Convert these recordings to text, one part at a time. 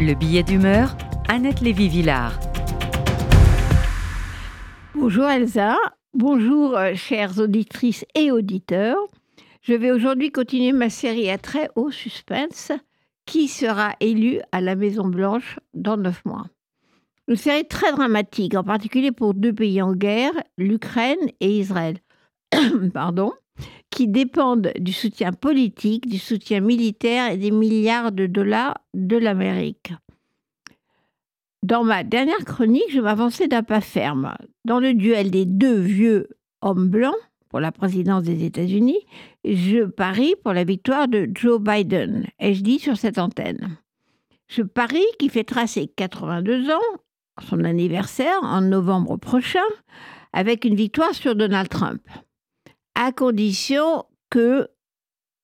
Le billet d'humeur, Annette Lévy-Villard. Bonjour Elsa, bonjour euh, chères auditrices et auditeurs. Je vais aujourd'hui continuer ma série à très haut suspense. Qui sera élu à la Maison Blanche dans neuf mois Une série très dramatique, en particulier pour deux pays en guerre, l'Ukraine et Israël. Pardon qui dépendent du soutien politique, du soutien militaire et des milliards de dollars de l'Amérique. Dans ma dernière chronique, je m'avançais d'un pas ferme. Dans le duel des deux vieux hommes blancs pour la présidence des États-Unis, je parie pour la victoire de Joe Biden, ai-je dit sur cette antenne? Je parie qu'il fêtera ses 82 ans, son anniversaire, en novembre prochain, avec une victoire sur Donald Trump à condition que,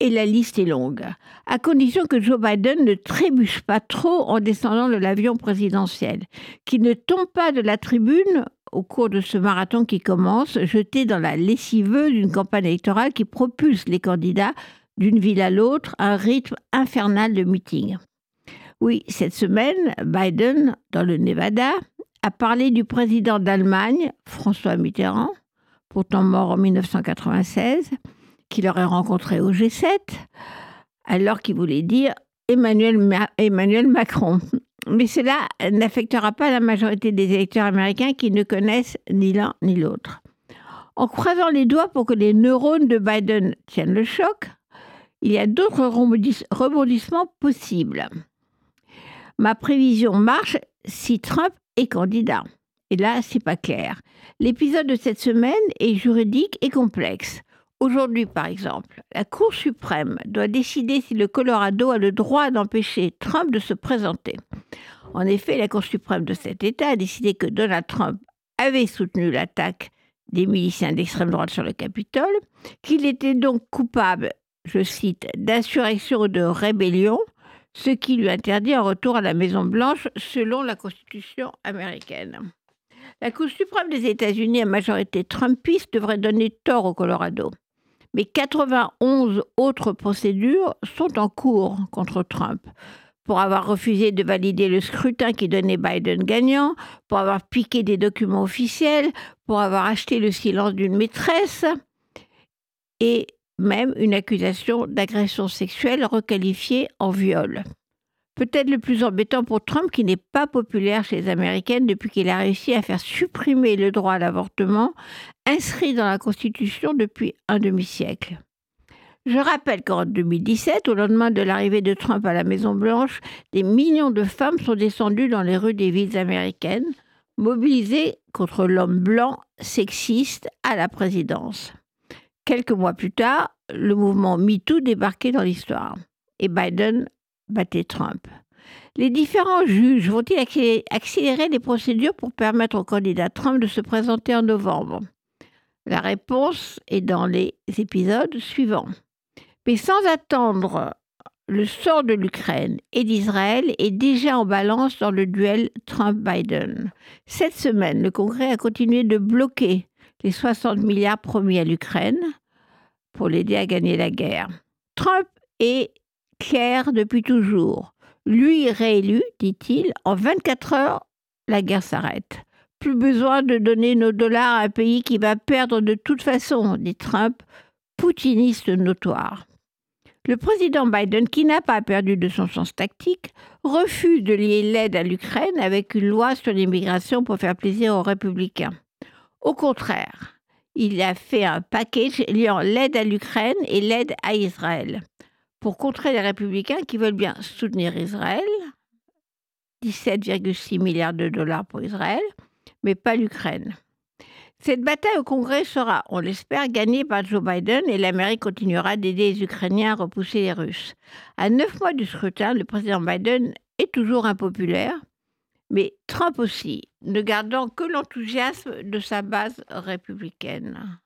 et la liste est longue, à condition que Joe Biden ne trébuche pas trop en descendant de l'avion présidentiel, qu'il ne tombe pas de la tribune au cours de ce marathon qui commence, jeté dans la lessiveuse d'une campagne électorale qui propulse les candidats d'une ville à l'autre, un rythme infernal de meetings. Oui, cette semaine, Biden, dans le Nevada, a parlé du président d'Allemagne, François Mitterrand, pourtant mort en 1996, qu'il aurait rencontré au G7, alors qu'il voulait dire Emmanuel, Emmanuel Macron. Mais cela n'affectera pas la majorité des électeurs américains qui ne connaissent ni l'un ni l'autre. En croisant les doigts pour que les neurones de Biden tiennent le choc, il y a d'autres rebondissements possibles. Ma prévision marche si Trump est candidat. Et là, c'est pas clair. L'épisode de cette semaine est juridique et complexe. Aujourd'hui, par exemple, la Cour suprême doit décider si le Colorado a le droit d'empêcher Trump de se présenter. En effet, la Cour suprême de cet État a décidé que Donald Trump avait soutenu l'attaque des miliciens d'extrême droite sur le Capitole, qu'il était donc coupable, je cite, d'insurrection ou de rébellion, ce qui lui interdit un retour à la Maison-Blanche selon la Constitution américaine. La Cour suprême des États-Unis à majorité trumpiste devrait donner tort au Colorado. Mais 91 autres procédures sont en cours contre Trump pour avoir refusé de valider le scrutin qui donnait Biden gagnant, pour avoir piqué des documents officiels, pour avoir acheté le silence d'une maîtresse et même une accusation d'agression sexuelle requalifiée en viol. Peut-être le plus embêtant pour Trump, qui n'est pas populaire chez les Américaines depuis qu'il a réussi à faire supprimer le droit à l'avortement, inscrit dans la Constitution depuis un demi-siècle. Je rappelle qu'en 2017, au lendemain de l'arrivée de Trump à la Maison-Blanche, des millions de femmes sont descendues dans les rues des villes américaines, mobilisées contre l'homme blanc sexiste à la présidence. Quelques mois plus tard, le mouvement MeToo débarquait dans l'histoire et Biden battait Trump. Les différents juges vont-ils accélérer les procédures pour permettre au candidat Trump de se présenter en novembre? La réponse est dans les épisodes suivants. Mais sans attendre, le sort de l'Ukraine et d'Israël est déjà en balance dans le duel Trump-Biden. Cette semaine, le Congrès a continué de bloquer les 60 milliards promis à l'Ukraine pour l'aider à gagner la guerre. Trump est clair depuis toujours. Lui réélu, dit-il, en 24 heures, la guerre s'arrête. Plus besoin de donner nos dollars à un pays qui va perdre de toute façon, dit Trump, poutiniste notoire. Le président Biden, qui n'a pas perdu de son sens tactique, refuse de lier l'aide à l'Ukraine avec une loi sur l'immigration pour faire plaisir aux républicains. Au contraire, il a fait un package liant l'aide à l'Ukraine et l'aide à Israël pour contrer les républicains qui veulent bien soutenir Israël, 17,6 milliards de dollars pour Israël, mais pas l'Ukraine. Cette bataille au Congrès sera, on l'espère, gagnée par Joe Biden et l'Amérique continuera d'aider les Ukrainiens à repousser les Russes. À neuf mois du scrutin, le président Biden est toujours impopulaire, mais Trump aussi, ne gardant que l'enthousiasme de sa base républicaine.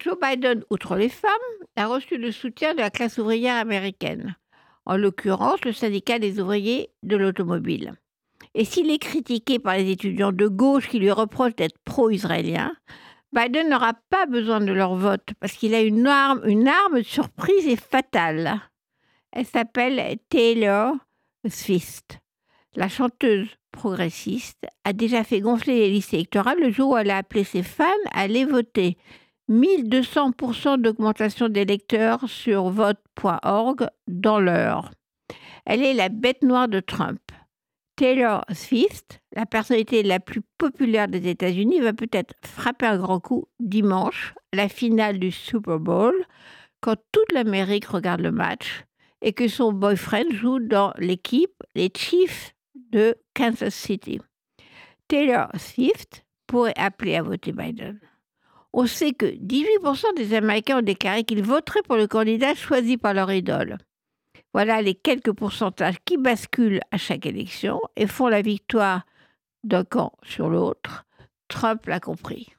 Joe Biden, outre les femmes, a reçu le soutien de la classe ouvrière américaine, en l'occurrence le syndicat des ouvriers de l'automobile. Et s'il est critiqué par les étudiants de gauche qui lui reprochent d'être pro-israélien, Biden n'aura pas besoin de leur vote parce qu'il a une arme, une arme surprise et fatale. Elle s'appelle Taylor Swift, la chanteuse progressiste, a déjà fait gonfler les listes électorales le jour où elle a appelé ses fans à aller voter. 1200% d'augmentation d'électeurs sur vote.org dans l'heure. Elle est la bête noire de Trump. Taylor Swift, la personnalité la plus populaire des États-Unis, va peut-être frapper un grand coup dimanche, la finale du Super Bowl, quand toute l'Amérique regarde le match et que son boyfriend joue dans l'équipe, les Chiefs de Kansas City. Taylor Swift pourrait appeler à voter Biden. On sait que 18% des Américains ont déclaré qu'ils voteraient pour le candidat choisi par leur idole. Voilà les quelques pourcentages qui basculent à chaque élection et font la victoire d'un camp sur l'autre. Trump l'a compris.